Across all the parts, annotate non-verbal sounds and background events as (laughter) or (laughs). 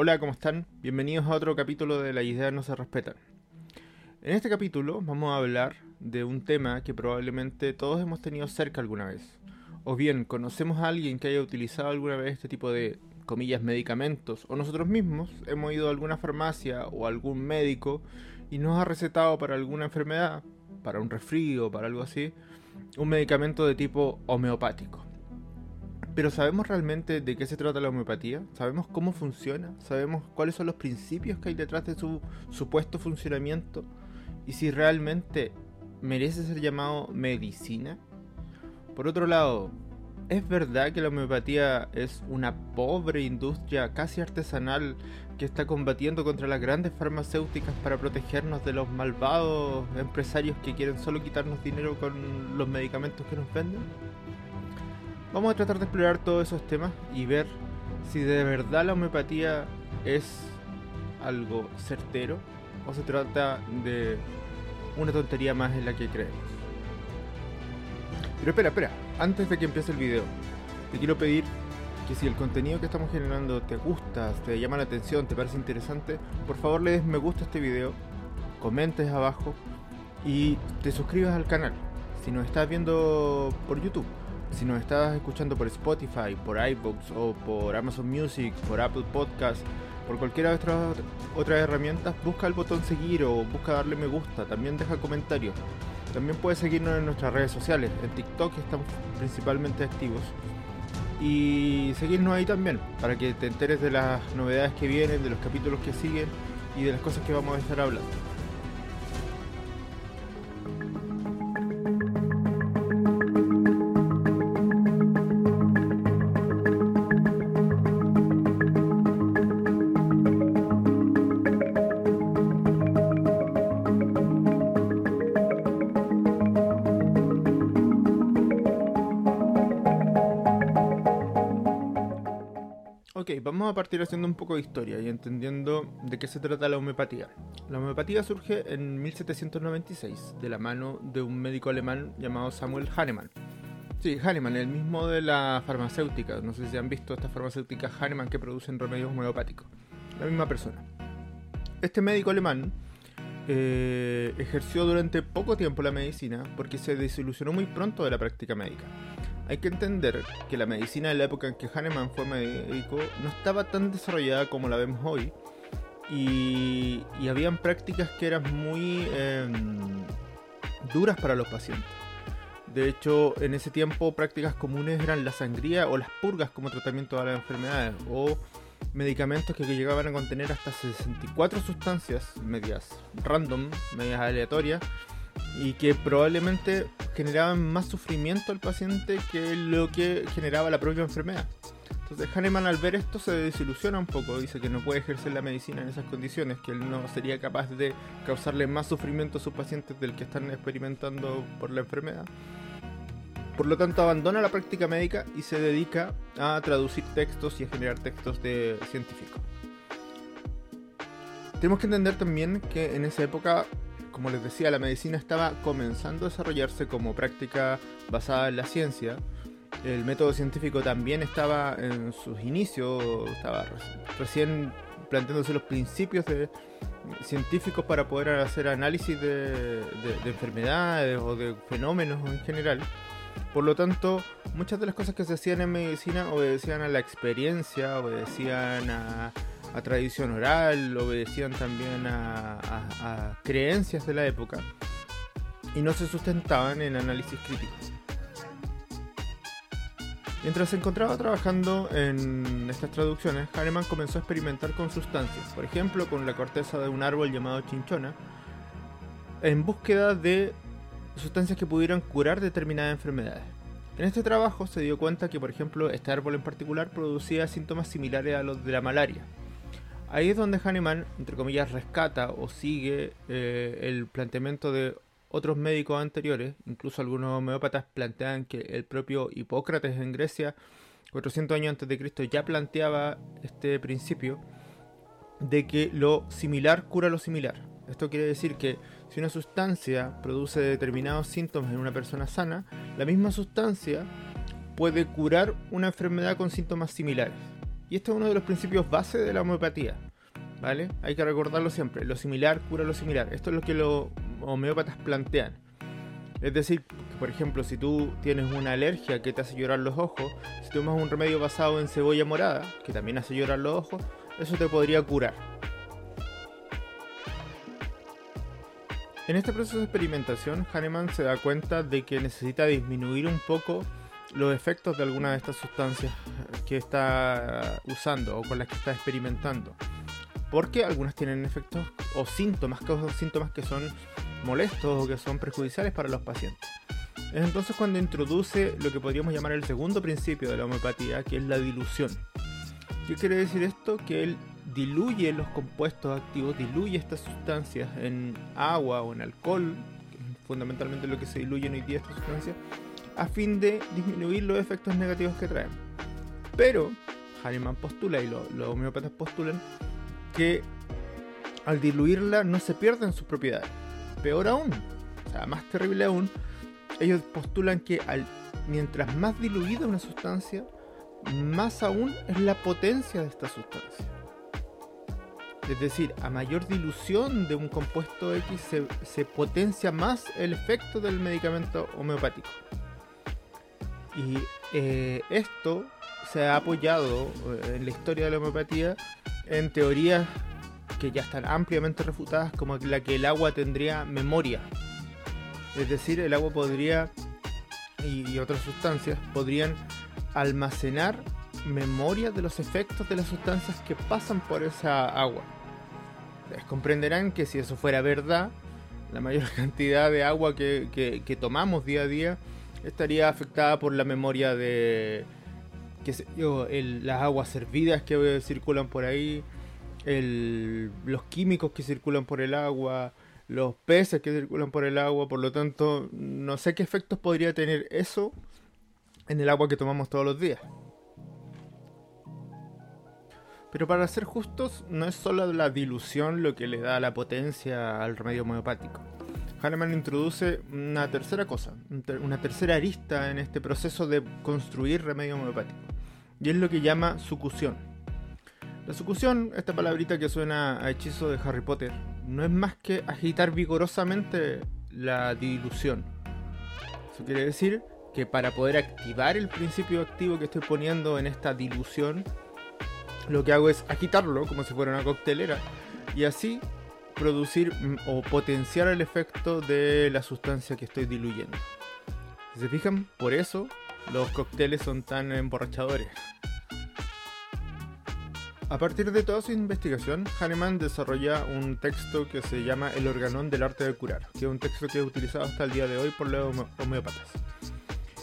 Hola, ¿cómo están? Bienvenidos a otro capítulo de La idea no se respetan. En este capítulo vamos a hablar de un tema que probablemente todos hemos tenido cerca alguna vez. O bien conocemos a alguien que haya utilizado alguna vez este tipo de, comillas, medicamentos, o nosotros mismos hemos ido a alguna farmacia o algún médico y nos ha recetado para alguna enfermedad, para un resfrío, para algo así, un medicamento de tipo homeopático. Pero ¿sabemos realmente de qué se trata la homeopatía? ¿Sabemos cómo funciona? ¿Sabemos cuáles son los principios que hay detrás de su supuesto funcionamiento? ¿Y si realmente merece ser llamado medicina? Por otro lado, ¿es verdad que la homeopatía es una pobre industria casi artesanal que está combatiendo contra las grandes farmacéuticas para protegernos de los malvados empresarios que quieren solo quitarnos dinero con los medicamentos que nos venden? Vamos a tratar de explorar todos esos temas y ver si de verdad la homeopatía es algo certero o se trata de una tontería más en la que creemos. Pero espera, espera, antes de que empiece el video, te quiero pedir que si el contenido que estamos generando te gusta, te llama la atención, te parece interesante, por favor le des me gusta a este video, comentes abajo y te suscribas al canal. Si nos estás viendo por YouTube, si nos estás escuchando por Spotify, por iBooks o por Amazon Music, por Apple Podcasts, por cualquiera de otras otras herramientas, busca el botón seguir o busca darle me gusta, también deja comentarios. También puedes seguirnos en nuestras redes sociales, en TikTok estamos principalmente activos. Y seguirnos ahí también, para que te enteres de las novedades que vienen, de los capítulos que siguen y de las cosas que vamos a estar hablando. Vamos a partir haciendo un poco de historia y entendiendo de qué se trata la homeopatía. La homeopatía surge en 1796 de la mano de un médico alemán llamado Samuel Hahnemann. Sí, Hahnemann, el mismo de la farmacéutica. No sé si han visto estas farmacéuticas Hahnemann que producen remedios homeopáticos. La misma persona. Este médico alemán eh, ejerció durante poco tiempo la medicina porque se desilusionó muy pronto de la práctica médica. Hay que entender que la medicina en la época en que Hahnemann fue médico no estaba tan desarrollada como la vemos hoy y, habían prácticas que eran muy eh, duras para los pacientes. De hecho, en ese tiempo prácticas comunes eran la sangría o las purgas como tratamiento de las enfermedades o medicamentos que llegaban a contener hasta 64 sustancias medias random, medias aleatorias y que probablemente generaban más sufrimiento al paciente que lo que generaba la propia enfermedad. Entonces Hahnemann al ver esto se desilusiona un poco, dice que no puede ejercer la medicina en esas condiciones, que él no sería capaz de causarle más sufrimiento a sus pacientes del que están experimentando por la enfermedad. Por lo tanto abandona la práctica médica y se dedica a traducir textos y a generar textos de científicos. Tenemos que entender también que en esa época como les decía, la medicina estaba comenzando a desarrollarse como práctica basada en la ciencia. El método científico también estaba en sus inicios, estaba recién planteándose los principios científicos para poder hacer análisis de, de enfermedades o de fenómenos en general. Por lo tanto, muchas de las cosas que se hacían en medicina obedecían a la experiencia, obedecían a, a tradición oral, obedecían también a, creencias de la época y no se sustentaban en análisis críticos. Mientras se encontraba trabajando en estas traducciones, Hahnemann comenzó a experimentar con sustancias, por ejemplo con la corteza de un árbol llamado chinchona, en búsqueda de sustancias que pudieran curar determinadas enfermedades. En este trabajo se dio cuenta que, por ejemplo, este árbol en particular producía síntomas similares a los de la malaria, Ahí es donde Hahnemann, entre comillas, rescata o sigue eh, el planteamiento de otros médicos anteriores, incluso algunos homeópatas plantean que el propio Hipócrates en Grecia, 400 años antes de Cristo, ya planteaba este principio de que lo similar cura lo similar. Esto quiere decir que si una sustancia produce determinados síntomas en una persona sana, la misma sustancia puede curar una enfermedad con síntomas similares. Y este es uno de los principios base de la homeopatía. ¿Vale? Hay que recordarlo siempre. Lo similar cura lo similar. Esto es lo que los homeópatas plantean. Es decir, por ejemplo, si tú tienes una alergia que te hace llorar los ojos, si tomas un remedio basado en cebolla morada, que también hace llorar los ojos, eso te podría curar. En este proceso de experimentación, Hahnemann se da cuenta de que necesita disminuir un poco los efectos de alguna de estas sustancias que está usando o con las que está experimentando. Porque algunas tienen efectos o síntomas, causan síntomas que son molestos o que son perjudiciales para los pacientes. Es entonces cuando introduce lo que podríamos llamar el segundo principio de la homeopatía, que es la dilución. ¿Qué quiere decir esto? Que él diluye los compuestos activos, diluye estas sustancias en agua o en alcohol, que es fundamentalmente lo que se diluye hoy día estas sustancias, a fin de disminuir los efectos negativos que traen. Pero Hahnemann postula y los homeópatas postulan que al diluirla no se pierden sus propiedades. Peor aún, o sea, más terrible aún, ellos postulan que al, mientras más diluida una sustancia, más aún es la potencia de esta sustancia. Es decir, a mayor dilución de un compuesto X se, potencia más el efecto del medicamento homeopático. Y eh, esto se ha apoyado eh, en la historia de la homeopatía en teorías que ya están ampliamente refutadas como la que el agua tendría memoria. Es decir, el agua podría y otras sustancias podrían almacenar memoria de los efectos de las sustancias que pasan por esa agua comprenderán que si eso fuera verdad, la mayor (laughs) cantidad de agua que, tomamos día a día estaría afectada por la memoria de las aguas servidas que circulan por ahí, los químicos que circulan por el agua, los peces que circulan por el agua, por lo tanto, no sé qué efectos podría tener eso en el agua que tomamos todos los días. Pero para ser justos, no es solo la dilución lo que le da la potencia al remedio homeopático. Hahnemann introduce una tercera cosa, una tercera arista en este proceso de construir remedio homeopático, y es lo que llama sucusión. La sucusión, esta palabrita que suena a hechizo de Harry Potter, no es más que agitar vigorosamente la dilución. Eso quiere decir que para poder activar el principio activo que estoy poniendo en esta dilución, lo que hago es agitarlo como si fuera una coctelera y así producir o potenciar el efecto de la sustancia que estoy diluyendo. Si se fijan, por eso los cócteles son tan emborrachadores. A partir de toda su investigación, Hahnemann desarrolla un texto que se llama El organón del arte de curar, que es un texto que es utilizado hasta el día de hoy por los homeópatas.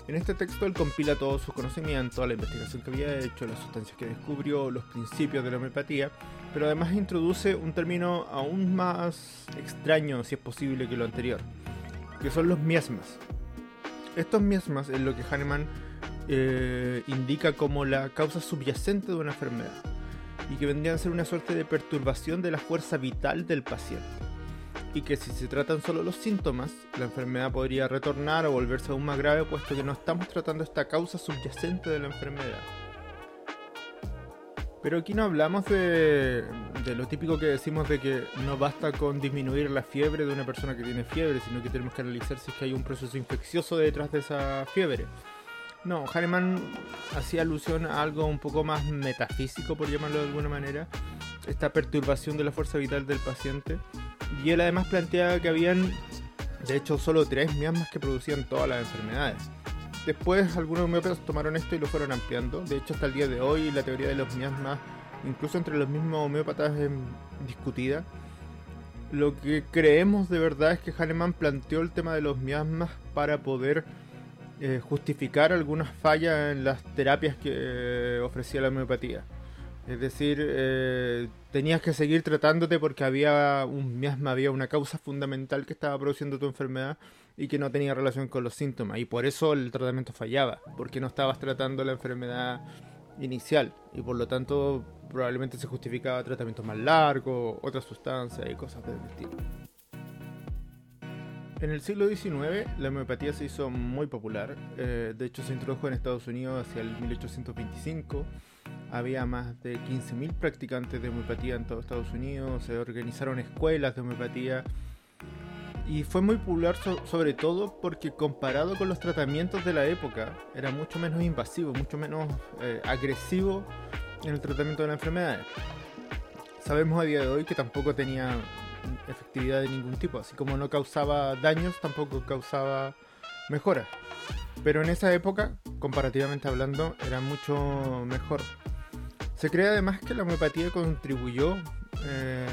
En este texto él compila todos sus conocimientos, la investigación que había hecho, las sustancias que descubrió, los principios de la homeopatía, pero además introduce un término aún más extraño, si es posible, que lo anterior, que son los miasmas. Estos miasmas es lo que Hahnemann eh, indica como la causa subyacente de una enfermedad y que vendrían a ser una suerte de perturbación de la fuerza vital del paciente y que si se tratan solo los síntomas, la enfermedad podría retornar o volverse aún más grave puesto que no estamos tratando esta causa subyacente de la enfermedad. Pero aquí no hablamos de, lo típico que decimos de que no basta con disminuir la fiebre de una persona que tiene fiebre, sino que tenemos que analizar si es que hay un proceso infeccioso detrás de esa fiebre. No, Hahnemann hacía alusión a algo un poco más metafísico, por llamarlo de alguna manera, esta perturbación de la fuerza vital del paciente y él además planteaba que habían, de hecho, solo tres miasmas que producían todas las enfermedades. Después algunos homeópatas tomaron esto y lo fueron ampliando. De hecho, hasta el día de hoy la teoría de los miasmas, incluso entre los mismos homeópatas, es discutida. Lo que creemos de verdad es que Hahnemann planteó el tema de los miasmas para poder eh, justificar algunas fallas en las terapias que eh, ofrecía la homeopatía. Es decir, eh, tenías que seguir tratándote porque había un miasma, había una causa fundamental que estaba produciendo tu enfermedad y que no tenía relación con los síntomas. Y por eso el tratamiento fallaba, porque no estabas tratando la enfermedad inicial. Y por lo tanto, probablemente se justificaba tratamientos más largos, otras sustancias y cosas del estilo. En el siglo XIX la homeopatía se hizo muy popular, eh, de hecho se introdujo en Estados Unidos hacia el 1825 había más de 15.000 practicantes de homeopatía en todo Estados Unidos, se organizaron escuelas de homeopatía y fue muy popular sobre todo porque comparado con los tratamientos de la época era mucho menos invasivo, mucho menos eh, agresivo en el tratamiento de la enfermedad. Sabemos a día de hoy que tampoco tenía efectividad de ningún tipo, así como no causaba daños, tampoco causaba mejoras. Pero en esa época, comparativamente hablando, era mucho mejor. Se cree además que la homeopatía contribuyó eh,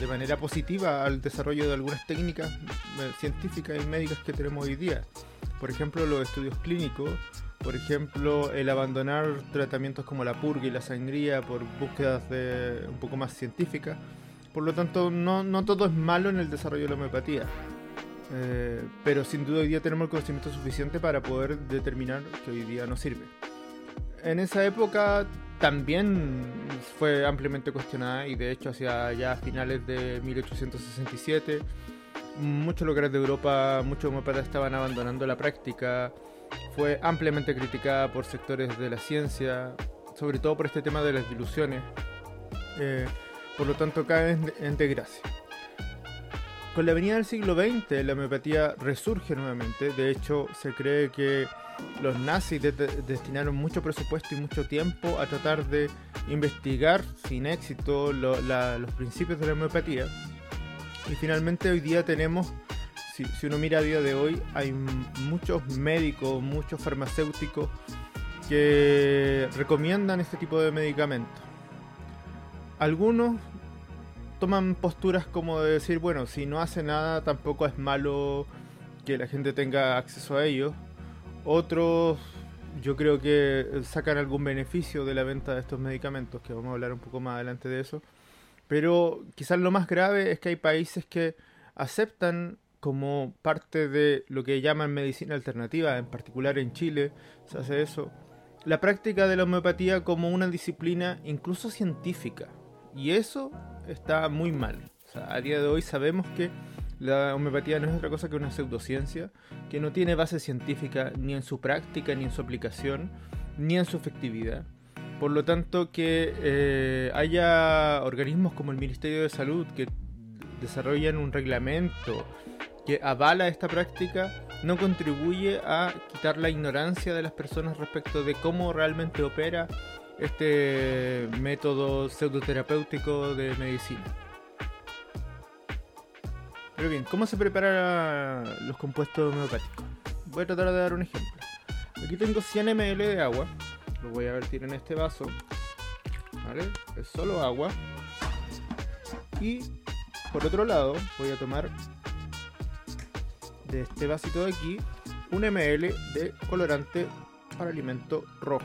de manera positiva al desarrollo de algunas técnicas eh, científicas y médicas que tenemos hoy día. Por ejemplo, los estudios clínicos, por ejemplo, el abandonar tratamientos como la purga y la sangría por búsquedas de, un poco más científicas. Por lo tanto, no, no todo es malo en el desarrollo de la homeopatía. Eh, pero sin duda hoy día tenemos el conocimiento suficiente para poder determinar que hoy día no sirve. En esa época también fue ampliamente cuestionada y de hecho hacia ya finales de 1867 muchos lugares de Europa, muchos homeópatas estaban abandonando la práctica, fue ampliamente criticada por sectores de la ciencia, sobre todo por este tema de las diluciones, eh, por lo tanto cae en desgracia. Con la venida del siglo XX la homeopatía resurge nuevamente, de hecho se cree que los nazis destinaron mucho presupuesto y mucho tiempo a tratar de investigar sin éxito los principios de la homeopatía. Y finalmente hoy día tenemos, si, uno mira a día de hoy, hay muchos médicos, muchos farmacéuticos que recomiendan este tipo de medicamentos. Algunos toman posturas como de decir, bueno, si no hace nada tampoco es malo que la gente tenga acceso a ellos otros, yo creo que sacan algún beneficio de la venta de estos medicamentos, que vamos a hablar un poco más adelante de eso. Pero quizás lo más grave es que hay países que aceptan como parte de lo que llaman medicina alternativa, en particular en Chile se hace eso, la práctica de la homeopatía como una disciplina incluso científica. Y eso está muy mal. a día de hoy sabemos que la homeopatía no es otra cosa que una pseudociencia que no tiene base científica ni en su práctica, ni en su aplicación, ni en su efectividad. Por lo tanto, que eh, haya organismos como el Ministerio de Salud que desarrollan un reglamento que avala esta práctica no contribuye a quitar la ignorancia de las personas respecto de cómo realmente opera este método pseudoterapéutico de medicina. Pero bien, ¿cómo se preparan los compuestos homeopáticos? Voy a tratar de dar un ejemplo. Aquí tengo 100 ml de agua. Lo voy a vertir en este vaso. ¿Vale? Es solo agua. Y por otro lado, voy a tomar de este vasito de aquí un ml de colorante para alimento rojo.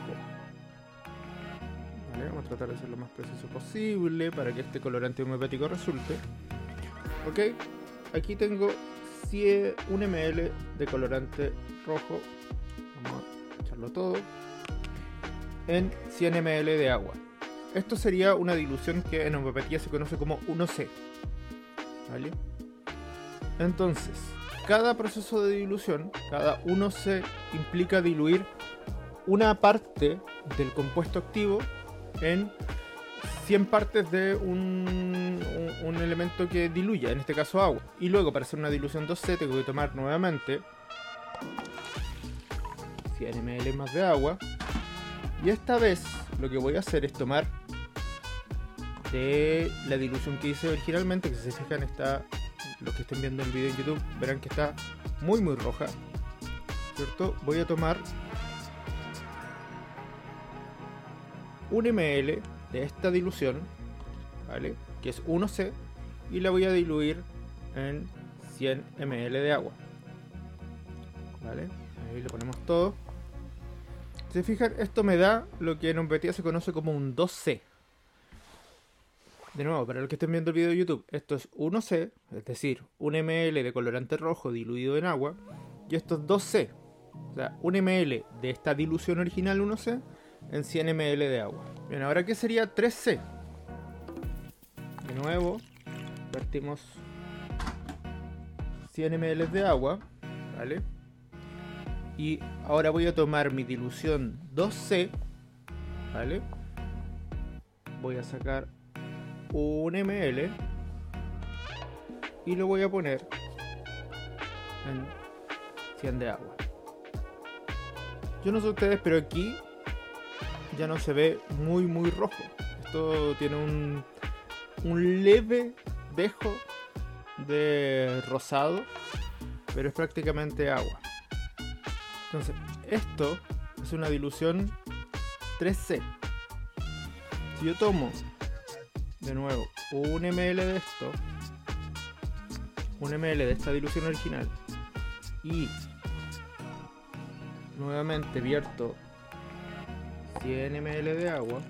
¿Vale? Vamos a tratar de ser lo más preciso posible para que este colorante homeopático resulte. Ok, aquí tengo 1 ml de colorante rojo. Vamos a echarlo todo. En 100 ml de agua. Esto sería una dilución que en homeopatía se conoce como 1C. ¿Vale? Entonces, cada proceso de dilución, cada 1C implica diluir una parte del compuesto activo en 100 partes de un, un, elemento que diluya, en este caso agua. Y luego para hacer una dilución 2C tengo que tomar nuevamente 100 ml más de agua. Y esta vez lo que voy a hacer es tomar de la dilución que hice originalmente, que si se fijan está, los que estén viendo el video en YouTube verán que está muy muy roja. ¿Cierto? Voy a tomar un ml de esta dilución, ¿vale? Que es 1C, y la voy a diluir en 100 ml de agua. ¿Vale? Ahí le ponemos todo. Si fijan, esto me da lo que en homeopatía se conoce como un 2C. De nuevo, para los que estén viendo el video de YouTube, esto es 1C, es decir, 1 ml de colorante rojo diluido en agua, y esto es 2C, o sea, 1 ml de esta dilución original 1C en 100 ml de agua. Bien, ahora ¿qué sería 3C? Nuevo, vertimos 100 ml de agua, ¿vale? Y ahora voy a tomar mi dilución 2C, ¿vale? voy a sacar un ml y lo voy a poner en 100 de agua. Yo no sé ustedes, pero aquí ya no se ve muy muy rojo. Esto tiene un, un leve dejo de rosado, pero es prácticamente agua. Entonces, esto es una dilución 3C. Si yo tomo de nuevo un ml de esto, un ml de esta dilución original y nuevamente vierto 100 ml de agua,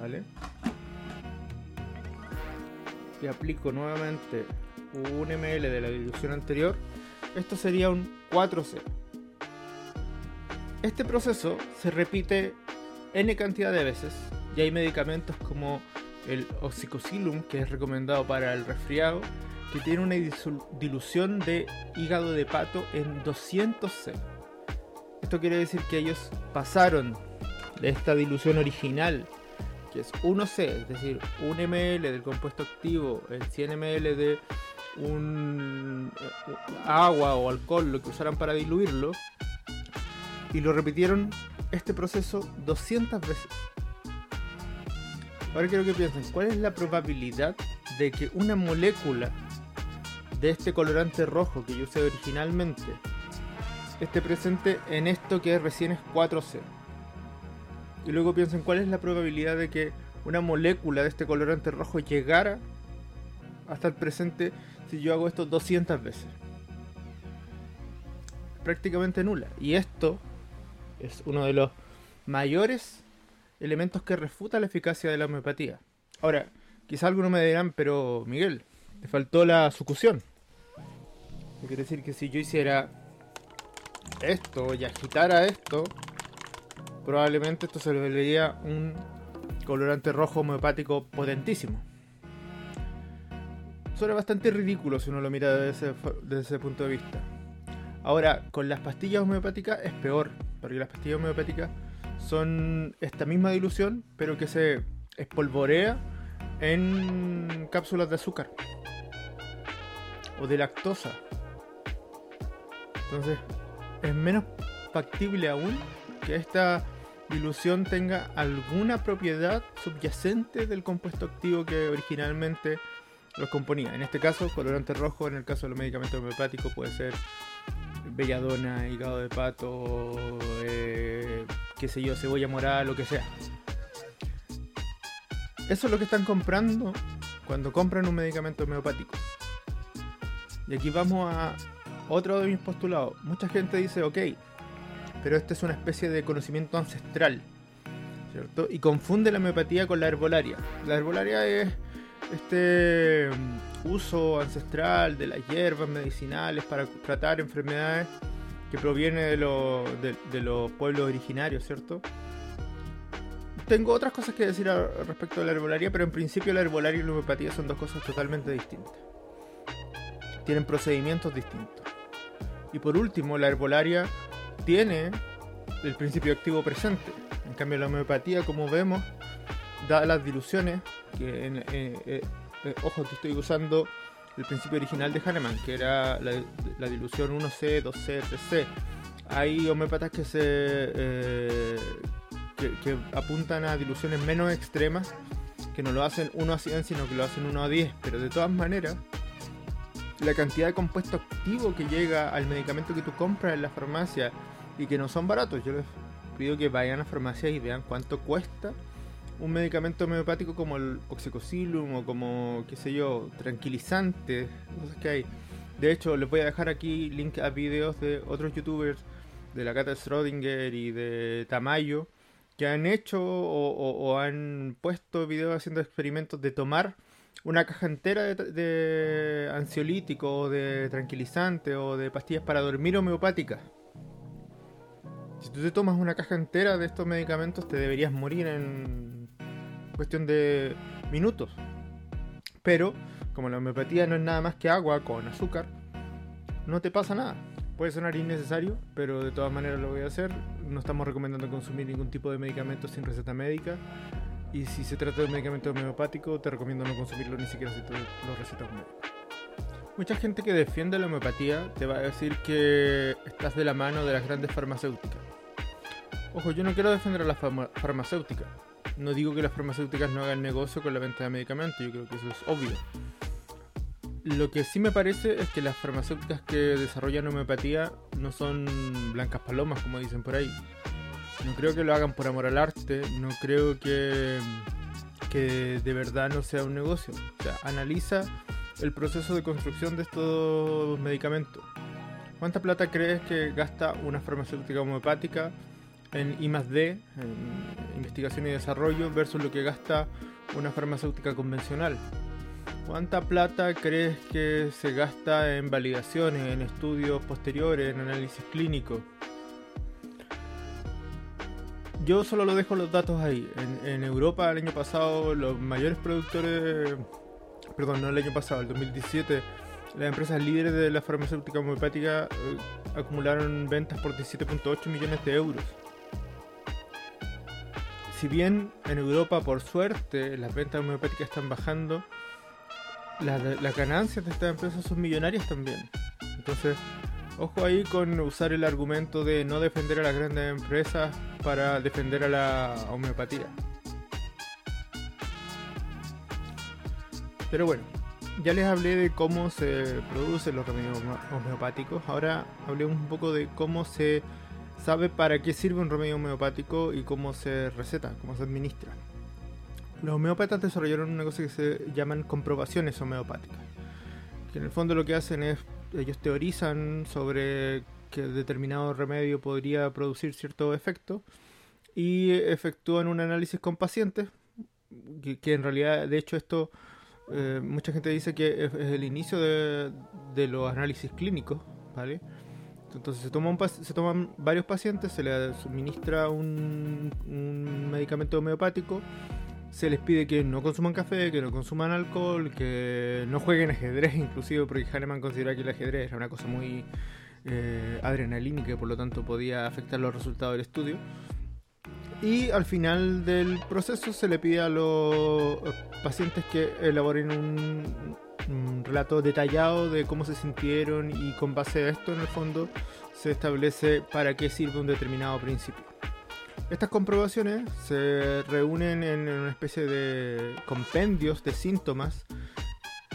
¿vale? Y aplico nuevamente un ml de la dilución anterior, esto sería un 4C. Este proceso se repite n cantidad de veces y hay medicamentos como el oxicocilum que es recomendado para el resfriado que tiene una dilución de hígado de pato en 200C. Esto quiere decir que ellos pasaron de esta dilución original, que es 1C, es decir, 1 ml del compuesto activo, el 100 ml de un eh, agua o alcohol, lo que usaran para diluirlo, y lo repitieron este proceso 200 veces. Ahora quiero que piensen, ¿cuál es la probabilidad de que una molécula de este colorante rojo que yo usé originalmente esté presente en esto que recién es 4C? Y luego piensen, ¿cuál es la probabilidad de que una molécula de este colorante rojo llegara hasta el presente si yo hago esto 200 veces? Prácticamente nula. Y esto es uno de los mayores elementos que refuta la eficacia de la homeopatía. Ahora, quizá algunos me dirán, pero Miguel, te faltó la sucusión. quiere decir que si yo hiciera esto y agitara esto, probablemente esto se le vería un colorante rojo homeopático potentísimo. Suena bastante ridículo si uno lo mira desde ese punto de vista. Ahora, con las pastillas homeopáticas es peor, porque las pastillas homeopáticas son esta misma dilución, pero que se espolvorea en cápsulas de azúcar o de lactosa. Entonces, es menos factible aún que esta dilución tenga alguna propiedad subyacente del compuesto activo que originalmente los componía. En este caso, colorante rojo, en el caso de los medicamentos homeopáticos puede ser belladona, hígado de pato, eh, qué sé yo, cebolla morada, lo que sea. Eso es lo que están comprando cuando compran un medicamento homeopático. Y aquí vamos a otro de mis postulados. Mucha gente dice, ok, pero esto es una especie de conocimiento ancestral, ¿cierto? Y confunde la homeopatía con la herbolaria. La herbolaria es este mm, uso ancestral de las hierbas medicinales para tratar enfermedades que proviene de, de, los pueblos originarios, ¿cierto? Tengo otras cosas que decir respecto a la herbolaria, pero en principio la herbolaria y la homeopatía son dos cosas totalmente distintas. Tienen procedimientos distintos. Y por último, la herbolaria tiene el principio activo presente. En cambio, la homeopatía, como vemos, da las diluciones, que en, eh, eh, ojo que estoy usando el principio original de Hahnemann, que era la, dilusión 1C, 2C, 3C. Hay homeópatas que se eh, que, apuntan a diluciones menos extremas, que no lo hacen 1 a 100, sino que lo hacen 1 a 10. Pero de todas maneras, la cantidad de compuesto activo que llega al medicamento que tú compras en la farmacia y que no son baratos, yo les pido que vayan a farmacia y vean cuánto cuesta un medicamento homeopático como el oxicocilum o como, qué sé yo, tranquilizante, cosas que hay. De hecho, les voy a dejar aquí link a videos de otros youtubers, de la Cata Schrödinger y de Tamayo, que han hecho o, han puesto videos haciendo experimentos de tomar una caja entera de, ansiolítico o de tranquilizante o de pastillas para dormir homeopáticas. Si tú te tomas una caja entera de estos medicamentos, te deberías morir en cuestión de minutos. Pero, como la homeopatía no es nada más que agua con azúcar, no te pasa nada. Puede sonar innecesario, pero de todas maneras lo voy a hacer. No estamos recomendando consumir ningún tipo de medicamento sin receta médica. Y si se trata de un medicamento homeopático, te recomiendo no consumirlo ni siquiera si te lo receta un. Mucha gente que defiende la homeopatía te va a decir que estás de la mano de las grandes farmacéuticas. Ojo, yo no quiero defender a las farmacéuticas. No digo que las farmacéuticas no hagan negocio con la venta de medicamentos, yo creo que eso es obvio. Lo que sí me parece es que las farmacéuticas que desarrollan homeopatía no son blancas palomas, como dicen por ahí. No creo que lo hagan por amor al arte, no creo que, que de verdad no sea un negocio. Analiza el proceso de construcción de estos medicamentos. ¿Cuánta plata crees que gasta una farmacéutica homeopática en I D, en investigación y desarrollo, versus lo que gasta una farmacéutica convencional? ¿Cuánta plata crees que se gasta en validaciones, en estudios posteriores, en análisis clínicos? Yo solo lo dejo los datos ahí. En, Europa el año pasado los mayores productores perdón, no el año pasado, el 2017, las empresas líderes de la farmacéutica homeopática eh, acumularon ventas por 17.8 millones de euros. Si bien en Europa, por suerte, las ventas homeopáticas están bajando, las, ganancias de estas empresas son millonarias también. Entonces, ojo ahí con usar el argumento de no defender a las grandes empresas para defender a la homeopatía. Pero bueno, ya les hablé de cómo se producen los remedios homeopáticos. Ahora hablé un poco de cómo se sabe para qué sirve un remedio homeopático y cómo se receta, cómo se administra. Los homeópatas desarrollaron una cosa que se llaman comprobaciones homeopáticas. Que en el fondo lo que hacen es, ellos teorizan sobre que determinado remedio podría producir cierto efecto y efectúan un análisis con pacientes, que, que en realidad, de hecho, esto eh, mucha gente dice que es, el inicio de, los análisis clínicos, ¿vale? Entonces se, se toman varios pacientes, se les suministra un, medicamento homeopático, se les pide que no consuman café, que no consuman alcohol, que no jueguen ajedrez, (laughs) inclusive porque Hahnemann considera que el ajedrez era una cosa muy eh, adrenalínica por lo tanto podía afectar los resultados del estudio. Y al final del proceso se le pide a los pacientes que elaboren un, relato detallado de cómo se sintieron y con base a esto en el fondo se establece para qué sirve un determinado principio. Estas comprobaciones se reúnen en una especie de compendios de síntomas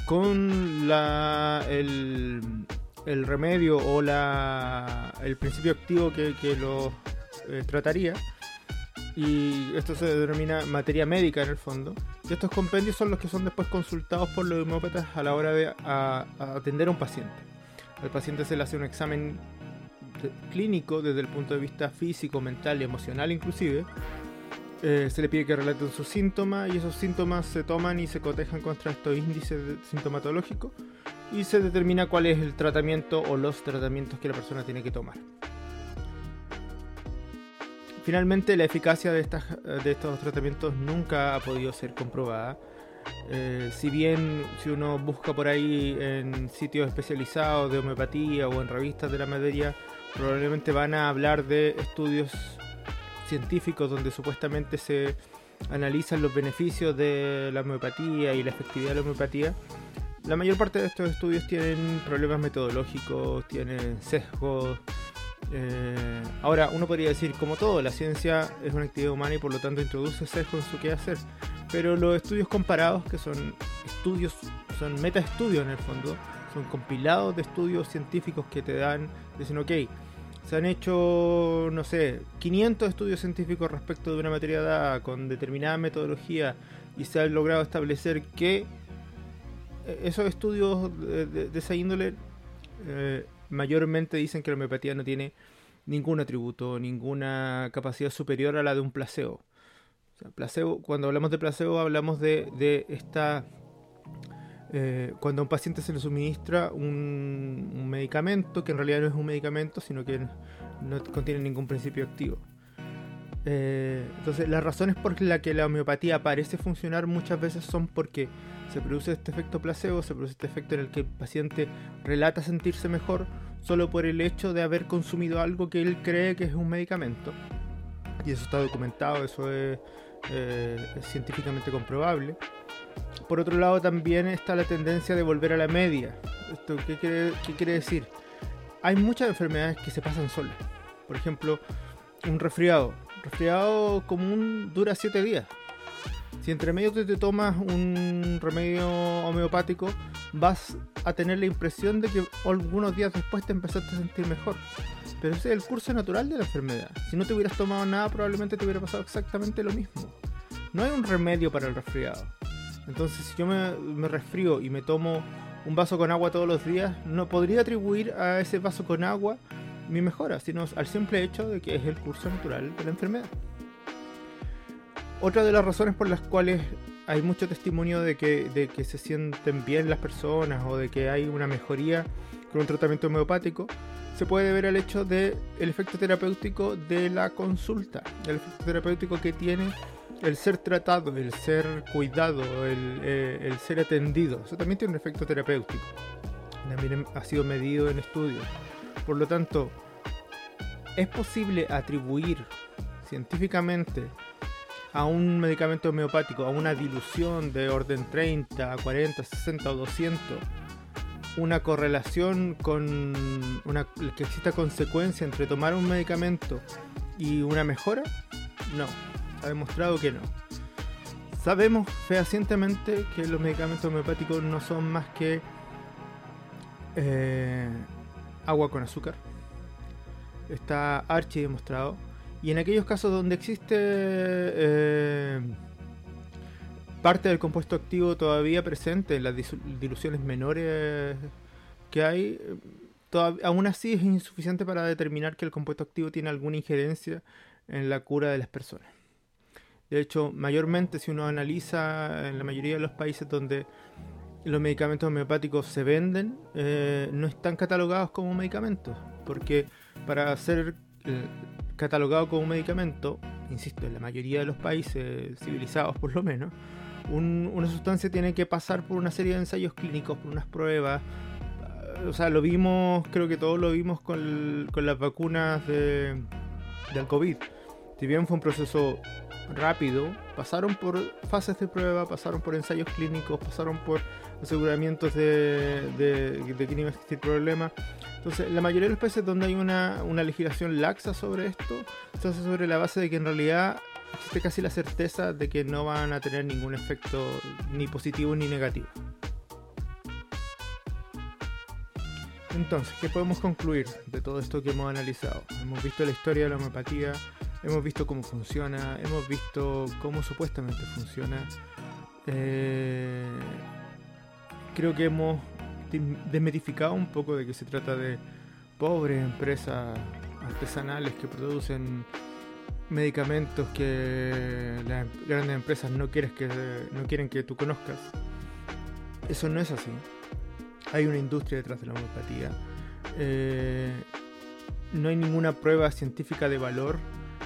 con la, el, remedio o la, el principio activo que, que lo eh, trataría y esto se denomina materia médica en el fondo. Y estos compendios son los que son después consultados por los homeópatas a la hora de atender a un paciente. Al paciente se le hace un examen clínico desde el punto de vista físico, mental y emocional inclusive. Eh, se le pide que relaten sus síntomas y esos síntomas se toman y se cotejan contra estos índices sintomatológicos y se determina cuál es el tratamiento o los tratamientos que la persona tiene que tomar. Finalmente, la eficacia de, estos tratamientos nunca ha podido ser comprobada. Eh, si bien si uno busca por ahí en sitios especializados de homeopatía o en revistas de la materia, probablemente van a hablar de estudios científicos donde supuestamente se analizan los beneficios de la homeopatía y la efectividad de la homeopatía. La mayor parte de estos estudios tienen problemas metodológicos, tienen sesgos, eh, ahora, uno podría decir, como todo, la ciencia es una actividad humana y por lo tanto introduce sesgo en su quehacer. Pero los estudios comparados, que son estudios, son metaestudios en el fondo, son compilados de estudios científicos que te dan, dicen, ok, se han hecho, no sé, 500 estudios científicos respecto de una materia dada con determinada metodología y se ha logrado establecer que esos estudios de, esa índole eh, mayormente dicen que la homeopatía no tiene ningún atributo, ninguna capacidad superior a la de un placebo. placebo cuando hablamos de placebo hablamos de, esta... Eh, cuando a un paciente se le suministra un, medicamento que en realidad no es un medicamento, sino que no contiene ningún principio activo. Eh, entonces, las razones por las que la homeopatía parece funcionar muchas veces son porque se produce este efecto placebo, se produce este efecto en el que el paciente relata sentirse mejor solo por el hecho de haber consumido algo que él cree que es un medicamento. Y eso está documentado, eso es eh, científicamente comprobable. Por otro lado, también está la tendencia de volver a la media. ¿Esto quiere, qué quiere decir? Hay muchas enfermedades que se pasan solas. Por ejemplo, un resfriado. Resfriado común dura 7 días. Si entre medio te, tomas un remedio homeopático, vas a tener la impresión de que algunos días después te empezaste a sentir mejor. Pero ese es el curso natural de la enfermedad. Si no te hubieras tomado nada, probablemente te hubiera pasado exactamente lo mismo. No hay un remedio para el resfriado. Entonces, si yo me, me resfrío y me tomo un vaso con agua todos los días, no podría atribuir a ese vaso con agua mi mejora, sino al simple hecho de que es el curso natural de la enfermedad. Otra de las razones por las cuales hay mucho testimonio de que, de que se sienten bien las personas o de que hay una mejoría con un tratamiento homeopático se puede ver al hecho del el efecto terapéutico de la consulta, el efecto terapéutico que tiene el ser tratado, el ser cuidado, el, eh, el ser atendido. Eso también tiene un efecto terapéutico. También ha sido medido en estudios. Por lo tanto, es posible atribuir científicamente a un medicamento homeopático, a una dilución de orden 30, 40, 60 o 200, una correlación con una que exista consecuencia entre tomar un medicamento y una mejora? No, ha demostrado que no. Sabemos fehacientemente que los medicamentos homeopáticos no son más que eh, agua con azúcar. Está archi demostrado. Y en aquellos casos donde existe eh, parte del compuesto activo todavía presente en las diluciones menores que hay, aún así es insuficiente para determinar que el compuesto activo tiene alguna injerencia en la cura de las personas. De hecho, mayormente si uno analiza en la mayoría de los países donde los medicamentos homeopáticos se venden, eh, no están catalogados como medicamentos, porque para ser eh, catalogado como medicamento, insisto, en la mayoría de los países civilizados por lo menos, una sustancia tiene que pasar por una serie de ensayos clínicos, por unas pruebas. O sea, lo vimos, creo que todos lo vimos con, con las vacunas de, del COVID. Si bien fue un proceso rápido, pasaron por fases de prueba, pasaron por ensayos clínicos, pasaron por aseguramientos de, de, de que iba a existir problema. Entonces, la mayoría de los países donde hay una, una legislación laxa sobre esto, se hace sobre la base de que en realidad existe casi la certeza de que no van a tener ningún efecto ni positivo ni negativo. Entonces, ¿qué podemos concluir de todo esto que hemos analizado? Hemos visto la historia de la homeopatía, hemos visto cómo funciona, hemos visto cómo supuestamente funciona. Eh, creo que hemos desmetificado un poco de que se trata de pobres empresas artesanales que producen medicamentos que las grandes empresas no, quieres que, no quieren que tú conozcas. Eso no es así. Hay una industria detrás de la homeopatía. Eh, no hay ninguna prueba científica de valor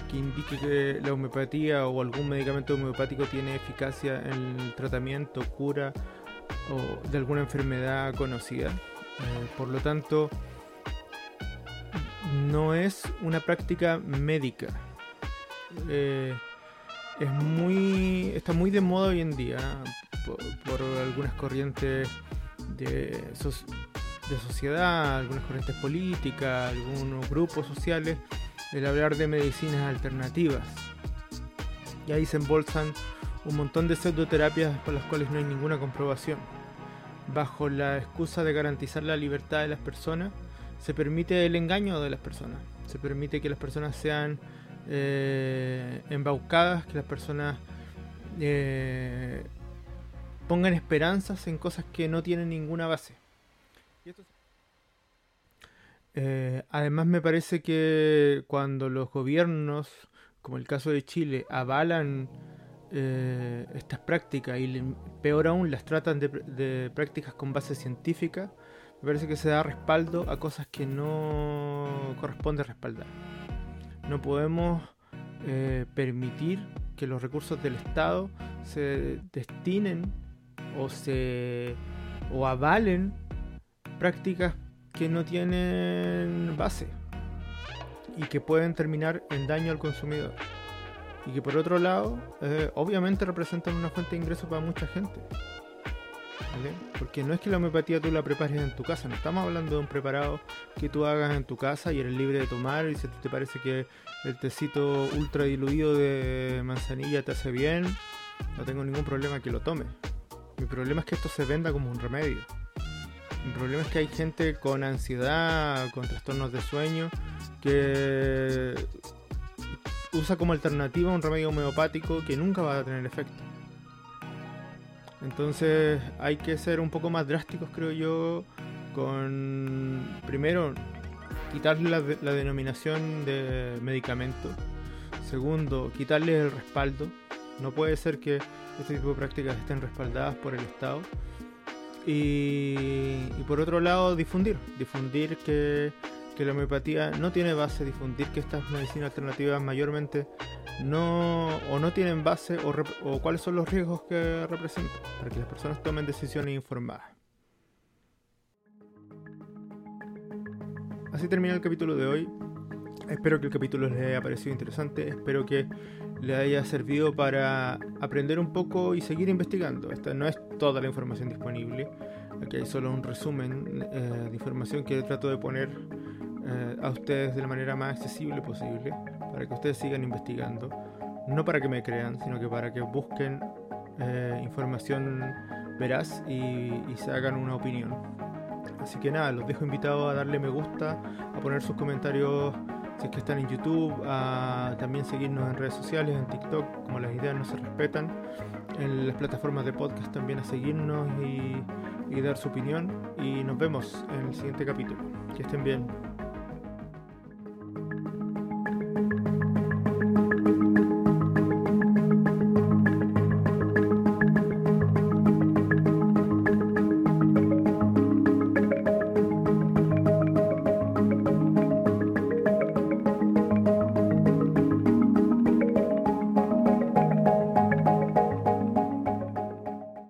que indique que la homeopatía o algún medicamento homeopático tiene eficacia en el tratamiento, cura o de alguna enfermedad conocida. Eh, por lo tanto, no es una práctica médica eh, es muy está muy de moda hoy en día por, algunas corrientes de, de sociedad, algunas corrientes políticas, algunos grupos sociales, el hablar de medicinas alternativas. Y ahí se embolsan un montón de pseudoterapias por las cuales no hay ninguna comprobación. Bajo la excusa de garantizar la libertad de las personas, se permite el engaño de las personas. Se permite que las personas sean eh, embaucadas, que las personas eh, pongan esperanzas en cosas que no tienen ninguna base. Eh, además me parece que cuando los gobiernos, como el caso de Chile, avalan eh, estas prácticas y peor aún las tratan de, prácticas con base científica, me parece que se da respaldo a cosas que no corresponde respaldar. No podemos eh, permitir que los recursos del Estado se destinen o se o avalen prácticas que no tienen base y que pueden terminar en daño al consumidor. Y que por otro lado, eh, obviamente representan una fuente de ingreso para mucha gente. Porque no es que la homeopatía tú la prepares en tu casa, no estamos hablando de un preparado que tú hagas en tu casa y eres libre de tomar y si te parece que el tecito ultra diluido de manzanilla te hace bien, no tengo ningún problema que lo tome. Mi problema es que esto se venda como un remedio. Mi problema es que hay gente con ansiedad, con trastornos de sueño, que usa como alternativa un remedio homeopático que nunca va a tener efecto. Entonces hay que ser un poco más drásticos, creo yo, con primero quitarle la, denominación de medicamento. Segundo, quitarle el respaldo. No puede ser que este tipo de prácticas estén respaldadas por el Estado. Y, y por otro lado, difundir. Difundir que que la homeopatía no tiene base, difundir que estas medicinas alternativas mayormente no o no tienen base o, cuáles son los riesgos que representan para que las personas tomen decisiones informadas. Así termina el capítulo de hoy. Espero que el capítulo les haya parecido interesante, espero que les haya servido para aprender un poco y seguir investigando. Esta no es toda la información disponible, aquí hay solo un resumen eh, de información que trato de poner a ustedes de la manera más accesible posible, para que ustedes sigan investigando, no para que me crean, sino que para que busquen eh, información veraz y, se hagan una opinión. Así que nada, los dejo invitados a darle me gusta, a poner sus comentarios si es que están en YouTube, a también seguirnos en redes sociales, en TikTok, como las ideas no se respetan, en las plataformas de podcast también a seguirnos y, y dar su opinión. Y nos vemos en el siguiente capítulo. Que estén bien.